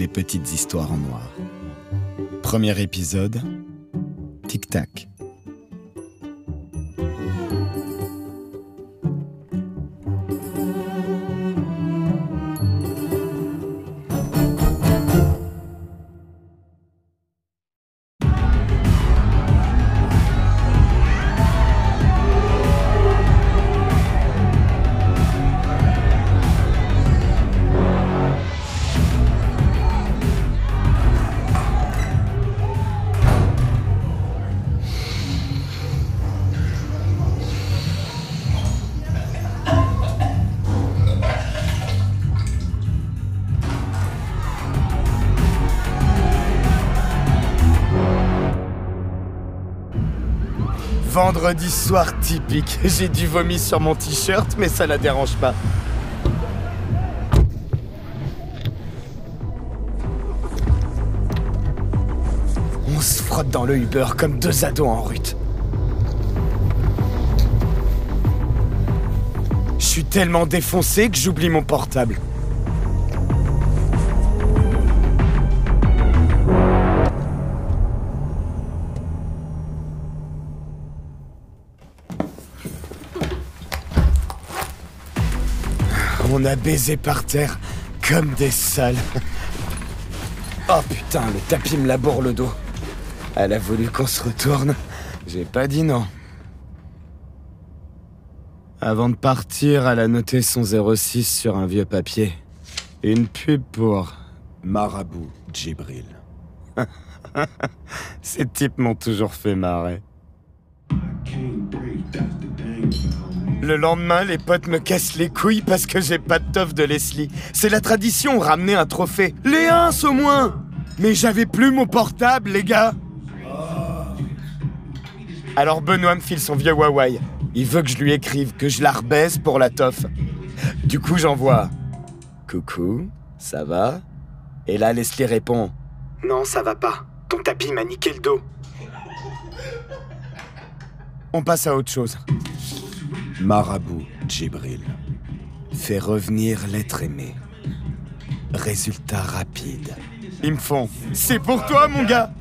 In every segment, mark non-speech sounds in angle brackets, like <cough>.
les petites histoires en noir. Premier épisode, Tic Tac. Vendredi soir typique. <laughs> J'ai du vomi sur mon t-shirt, mais ça la dérange pas. On se frotte dans le Uber comme deux ados en route. Je suis tellement défoncé que j'oublie mon portable. On a baisé par terre comme des sales. Oh putain, le tapis me laboure le dos. Elle a voulu qu'on se retourne. J'ai pas dit non. Avant de partir, elle a noté son 06 sur un vieux papier. Une pub pour Marabout Djibril. <laughs> Ces types m'ont toujours fait marrer. Le lendemain, les potes me cassent les couilles parce que j'ai pas de toffe de Leslie. C'est la tradition, ramener un trophée. Les uns au moins Mais j'avais plus mon portable, les gars Alors Benoît me file son vieux Huawei. Il veut que je lui écrive, que je la rebaise pour la toffe. Du coup, j'envoie Coucou, ça va? Et là, Leslie répond Non, ça va pas. Ton tapis m'a niqué le dos. On passe à autre chose. Marabout Djibril fait revenir l'être aimé. Résultat rapide. Ils me font C'est pour toi, mon gars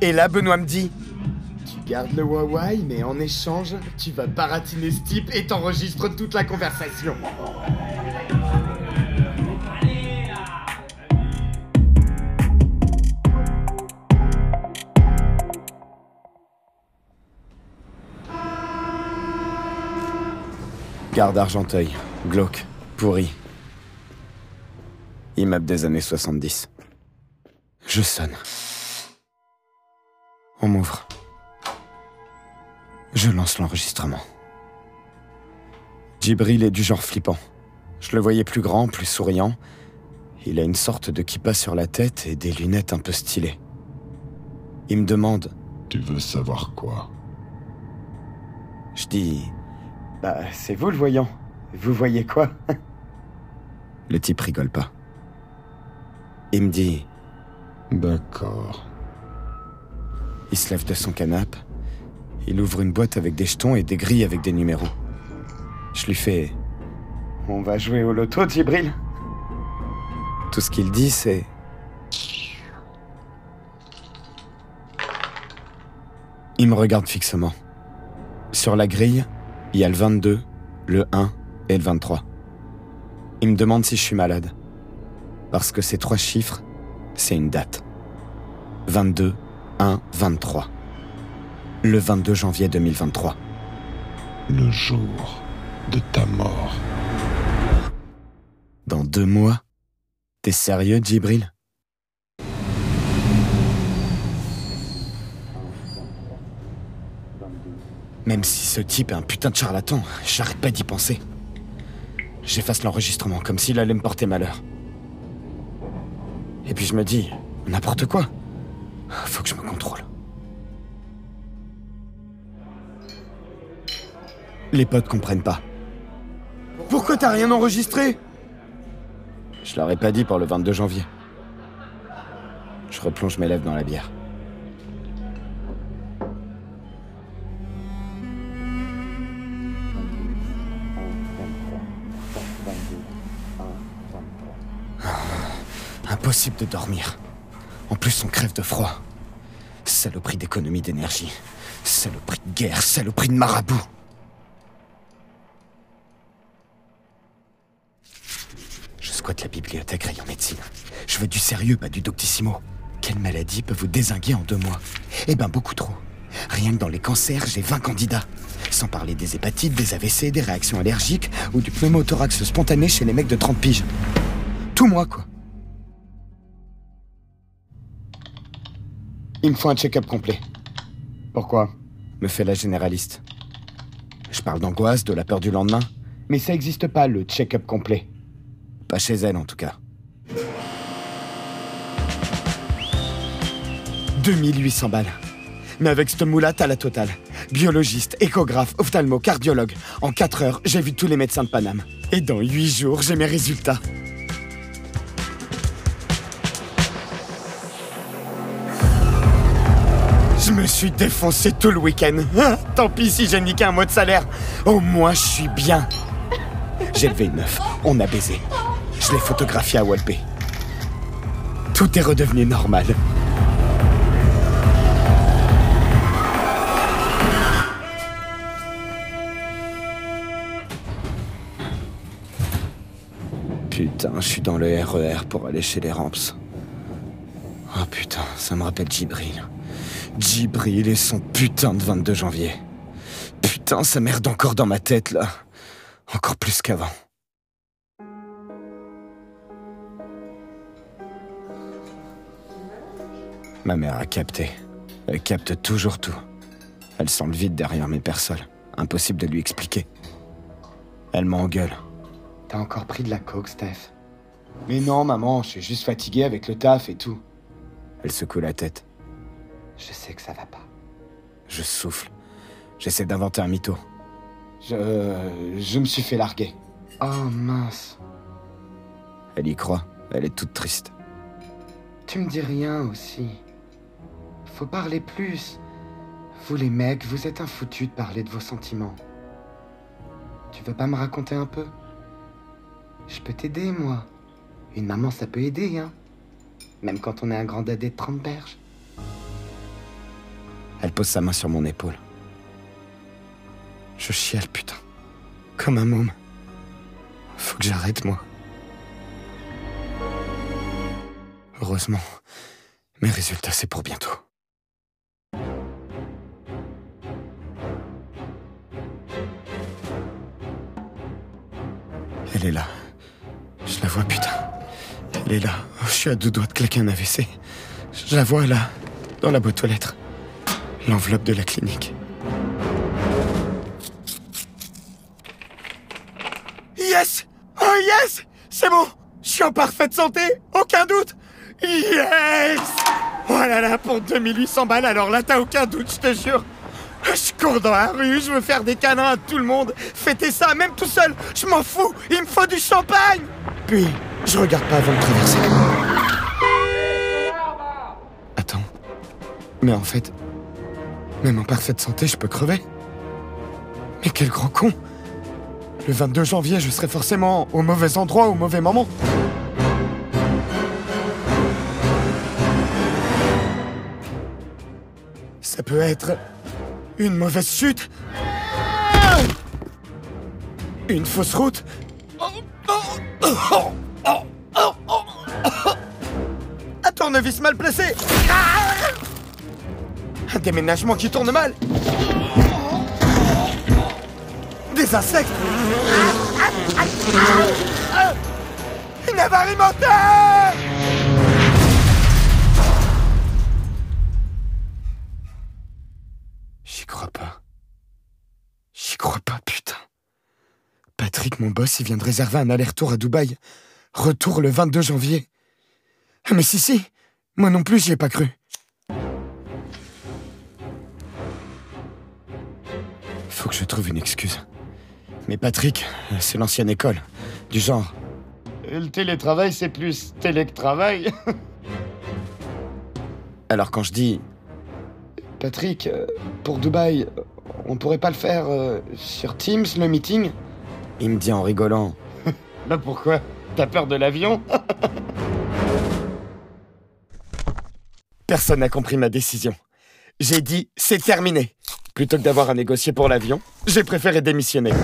Et là, Benoît me dit Tu gardes le Huawei, mais en échange, tu vas baratiner ce type et t'enregistres toute la conversation. Garde Argenteuil, glauque, pourri. Immeuble des années 70. Je sonne. On m'ouvre. Je lance l'enregistrement. Djibril est du genre flippant. Je le voyais plus grand, plus souriant. Il a une sorte de kippa sur la tête et des lunettes un peu stylées. Il me demande Tu veux savoir quoi? Je dis Bah, c'est vous le voyant. Vous voyez quoi? <laughs> Le type rigole pas. Il me dit D'accord. Il se lève de son canapé. Il ouvre une boîte avec des jetons et des grilles avec des numéros. Je lui fais On va jouer au loto, Djibril Tout ce qu'il dit, c'est Il me regarde fixement. Sur la grille, il y a le 22, le 1 et le 23. Il me demande si je suis malade. Parce que ces trois chiffres, c'est une date. 22, 1, 23. Le 22 janvier 2023. Le jour de ta mort. Dans deux mois T'es sérieux, Djibril? Même si ce type est un putain de charlatan, j'arrête pas d'y penser. J'efface l'enregistrement comme s'il allait me porter malheur. Et puis je me dis, n'importe quoi. Faut que je me contrôle. Les potes comprennent pas. Pourquoi t'as rien enregistré? Je leur ai pas dit pour le 22 janvier. Je replonge mes lèvres dans la bière. Impossible de dormir. En plus, on crève de froid. Saloperie d'économie d'énergie. Saloperie de guerre, saloperie de marabout. Je squatte la bibliothèque rayon médecine. Je veux du sérieux, pas du doctissimo. Quelle maladie peut vous désinguer en deux mois? Eh ben beaucoup trop. Rien que dans les cancers, j'ai 20 candidats. Sans parler des hépatites, des AVC, des réactions allergiques ou du pneumothorax spontané chez les mecs de 30 piges. Tout moi, quoi. Il me faut un check-up complet. Pourquoi? Me fait la généraliste. Je parle d'angoisse, de la peur du lendemain. Mais ça n'existe pas, le check-up complet. Pas chez elle, en tout cas. 2800 balles. Mais avec cette moulate à la totale. Biologiste, échographe, ophtalmo, cardiologue. En 4 heures, j'ai vu tous les médecins de Paname. Et dans 8 jours, j'ai mes résultats. Je me suis défoncé tout le week-end. Ah, Tant pis si j'ai niqué un mois de salaire. Au moins, je suis bien. J'ai levé une meuf. On a baisé. Je l'ai photographiée à Walpé. Tout est redevenu normal. Putain, je suis dans le RER pour aller chez les Ramps. Oh putain, ça me rappelle Djibril. Djibril et son putain de 22 janvier. Putain, ça merde encore dans ma tête là. Encore plus qu'avant. Ma mère a capté. Elle capte toujours tout. Elle sent le vide derrière mes persoles. Impossible de lui expliquer. Elle m'engueule. T'as encore pris de la coke, Steph Mais non, maman, je suis juste fatigué avec le taf et tout. Elle secoue la tête. Je sais que ça va pas. Je souffle. J'essaie d'inventer un mytho. Je. Je me suis fait larguer. Oh mince. Elle y croit. Elle est toute triste. Tu me dis rien aussi. Faut parler plus. Vous les mecs, vous êtes un foutu de parler de vos sentiments. Tu veux pas me raconter un peu? Je peux t'aider, moi. Une maman, ça peut aider, hein. Même quand on est un grand dadé de 30 berges. Elle pose sa main sur mon épaule. Je chiale, putain. Comme un môme. Faut que j'arrête, moi. Heureusement, mes résultats, c'est pour bientôt. Elle est là. Je la vois, putain. Elle est là. Oh, je suis à deux doigts de claquer un AVC. Je la vois là, dans la boîte aux lettres. L'enveloppe de la clinique. Yes! Oh yes! C'est bon! Je suis en parfaite santé! Aucun doute! Yes! Oh là là, pour 2800 balles, alors là, t'as aucun doute, je te jure. Je cours dans la rue, je veux faire des câlins à tout le monde, fêter ça, même tout seul, je m'en fous, il me faut du champagne. Puis, je regarde pas avant de traverser. Attends. Mais en fait, même en parfaite santé, je peux crever. Mais quel grand con Le 22 janvier, je serai forcément au mauvais endroit au mauvais moment. Ça peut être une mauvaise chute Une fausse route Un tournevis mal placé Un déménagement qui tourne mal Des insectes Une avarie J'y crois pas. J'y crois pas, putain. Patrick, mon boss, il vient de réserver un aller-retour à Dubaï. Retour le 22 janvier. Mais si, si. Moi non plus, j'y ai pas cru. Que je trouve une excuse. Mais Patrick, c'est l'ancienne école. Du genre. Le télétravail, c'est plus télétravail. <laughs> Alors quand je dis Patrick, euh, pour Dubaï, on pourrait pas le faire euh, sur Teams, le meeting? Il me dit en rigolant. <laughs> bah pourquoi? T'as peur de l'avion? <laughs> Personne n'a compris ma décision. J'ai dit c'est terminé. Plutôt que d'avoir à négocier pour l'avion, j'ai préféré démissionner.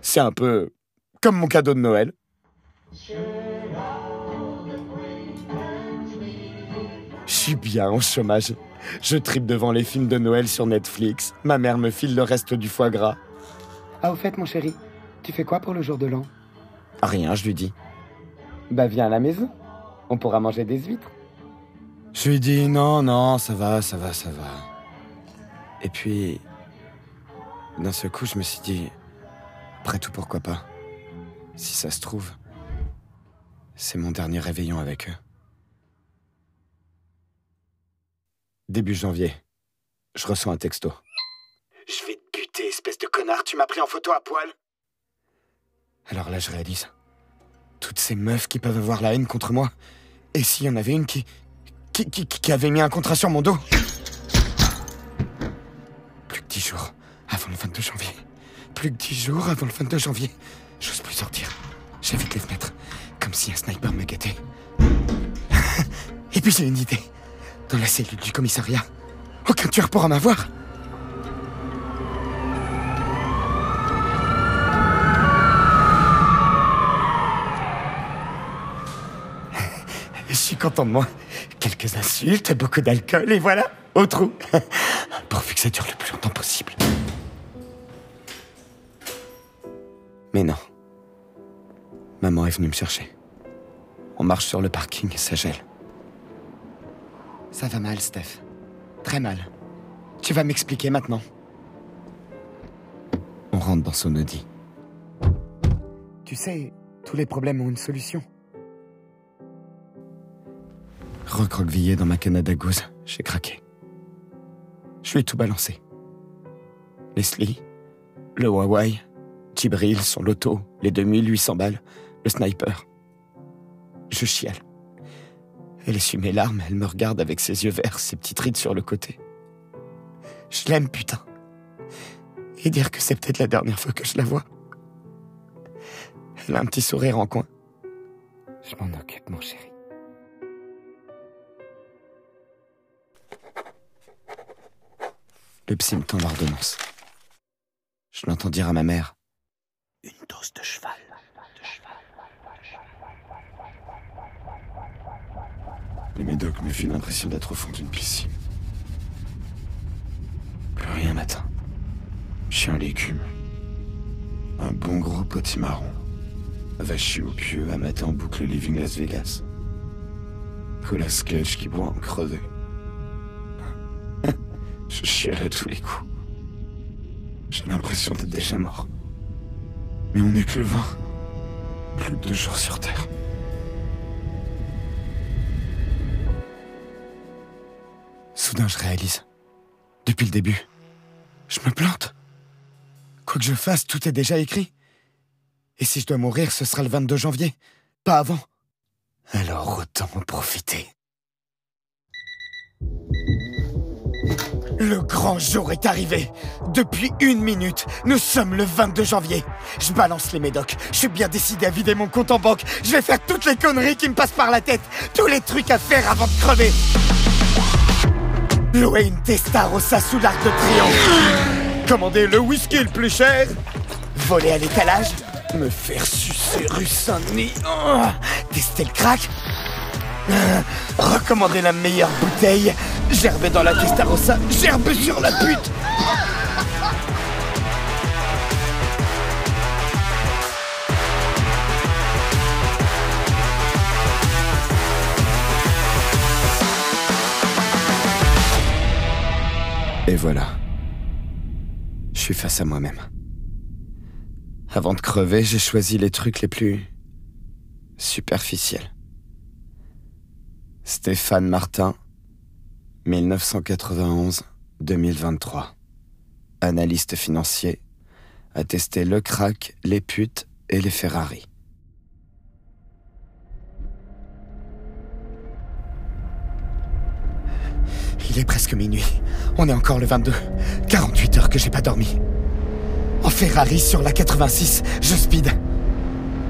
C'est un peu comme mon cadeau de Noël. Je suis bien au chômage. Je tripe devant les films de Noël sur Netflix. Ma mère me file le reste du foie gras. Ah, au fait, mon chéri, tu fais quoi pour le jour de l'an? Rien, je lui dis. Bah, viens à la maison. On pourra manger des huîtres. Je lui dis non, non, ça va, ça va, ça va. Et puis, d'un seul coup, je me suis dit, après tout, pourquoi pas? Si ça se trouve, c'est mon dernier réveillon avec eux. Début janvier, je reçois un texto. Je vais te buter, espèce de connard, tu m'as pris en photo à poil Alors là, je réalise. Toutes ces meufs qui peuvent avoir la haine contre moi. Et s'il y en avait une qui, qui, qui, qui avait mis un contrat sur mon dos? Plus que dix jours avant le 22 janvier. Plus que dix jours avant le 22 janvier. J'ose plus sortir. J'évite les fenêtres, comme si un sniper me guettait. <laughs> Et puis j'ai une idée. Dans la cellule du commissariat, aucun tueur pourra m'avoir. Je suis content de moi. Quelques insultes, beaucoup d'alcool, et voilà, au trou. <laughs> Pourvu que ça dure le plus longtemps possible. Mais non. Maman est venue me chercher. On marche sur le parking et ça gèle. Ça va mal, Steph. Très mal. Tu vas m'expliquer maintenant. On rentre dans son Audi. Tu sais, tous les problèmes ont une solution. Recroquevillé dans ma Canada Goose, j'ai craqué. Je lui ai tout balancé. Leslie, le Huawei, Tibril, son loto, les 2800 balles, le sniper. Je chiale. Elle essuie mes larmes, elle me regarde avec ses yeux verts, ses petites rides sur le côté. Je l'aime, putain. Et dire que c'est peut-être la dernière fois que je la vois. Elle a un petit sourire en coin. Je m'en occupe, mon chéri. Le psy me tend l'ordonnance. Je l'entends dire à ma mère. Une dose de cheval. Les médocs me filent l'impression d'être au fond d'une piscine. Plus rien m'atteint. Chien légume. Un bon gros potimarron. Vachu au pieu à matin en boucle Living Las Vegas. Cola sketch qui boit en crevé. <laughs> Je chiale à tous les coups. J'ai l'impression d'être déjà mort. Mais on n'est que le 20. Plus de deux jours sur Terre. Soudain, je réalise. Depuis le début, je me plante. Quoi que je fasse, tout est déjà écrit. Et si je dois mourir, ce sera le 22 janvier, pas avant. Alors autant en profiter. Le grand jour est arrivé. Depuis une minute, nous sommes le 22 janvier. Je balance les médocs. Je suis bien décidé à vider mon compte en banque. Je vais faire toutes les conneries qui me passent par la tête. Tous les trucs à faire avant de crever. Louer une Testarossa sous l'arc de triomphe. Commander le whisky le plus cher. Voler à l'étalage. Me faire sucer rue Saint-Denis. Oh, tester le crack. Euh, recommander la meilleure bouteille. Gerber dans la Testarossa. Gerbe sur la pute. Et voilà. Je suis face à moi-même. Avant de crever, j'ai choisi les trucs les plus superficiels. Stéphane Martin, 1991-2023. Analyste financier, a testé le crack, les putes et les Ferrari. Il est presque minuit. On est encore le 22. 48 heures que j'ai pas dormi. En Ferrari sur la 86, je speed.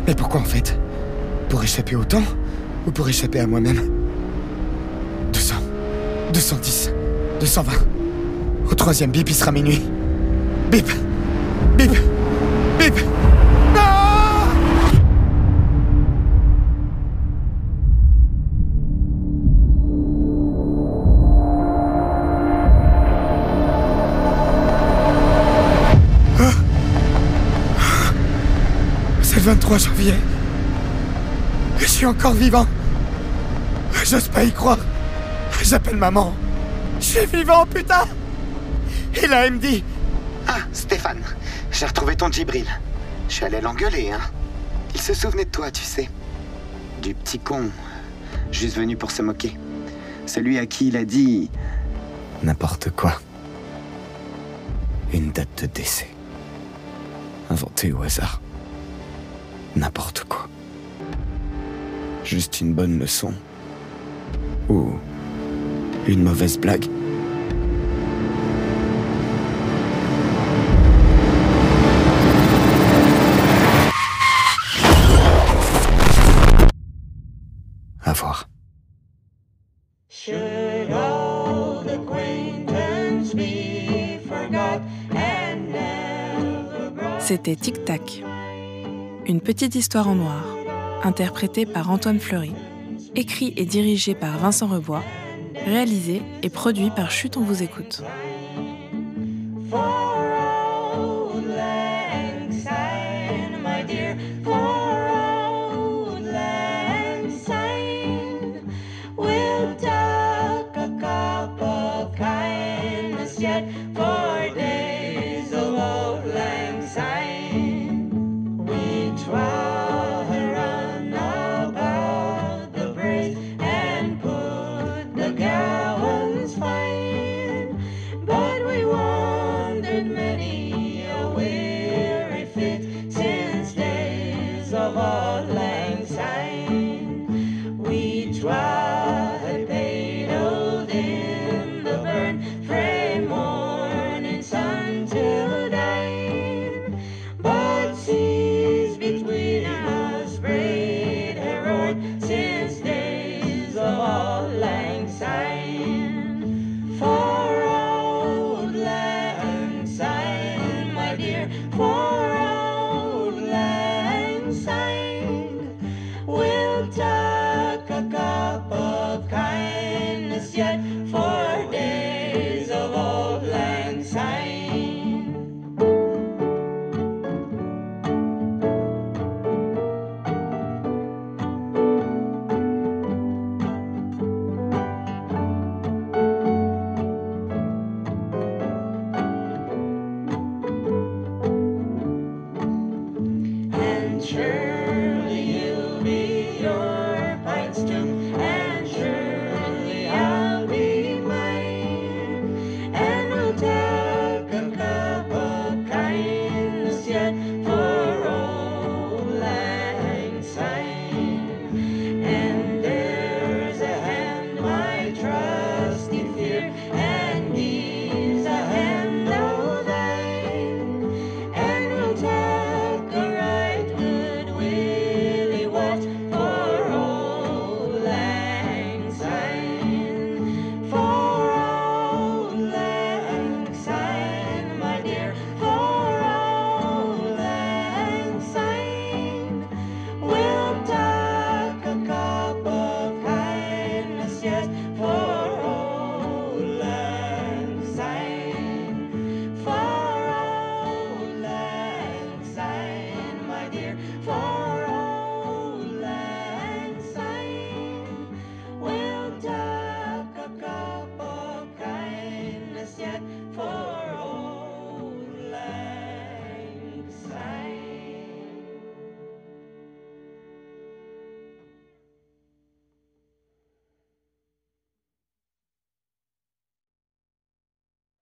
Mais pourquoi en fait? Pour échapper au temps Ou pour échapper à moi-même? 210, 220. Au troisième bip, il sera minuit. Bip Bip Bip Ah C'est le 23 janvier. Je suis encore vivant. J'ose pas y croire. J'appelle maman. Je suis vivant, putain Et là, elle me dit Ah, Stéphane, j'ai retrouvé ton Djibril. Je suis allé l'engueuler, hein. Il se souvenait de toi, tu sais. Du petit con. Juste venu pour se moquer. Celui à qui il a dit. N'importe quoi. Une date de décès. Inventée au hasard. N'importe quoi. Juste une bonne leçon. Ou une mauvaise blague. À voir. C'était Tic Tac, une petite histoire en noir, interprétée par Antoine Fleury, écrit et dirigé par Vincent Rebois, réalisé et produit par Chute on vous écoute.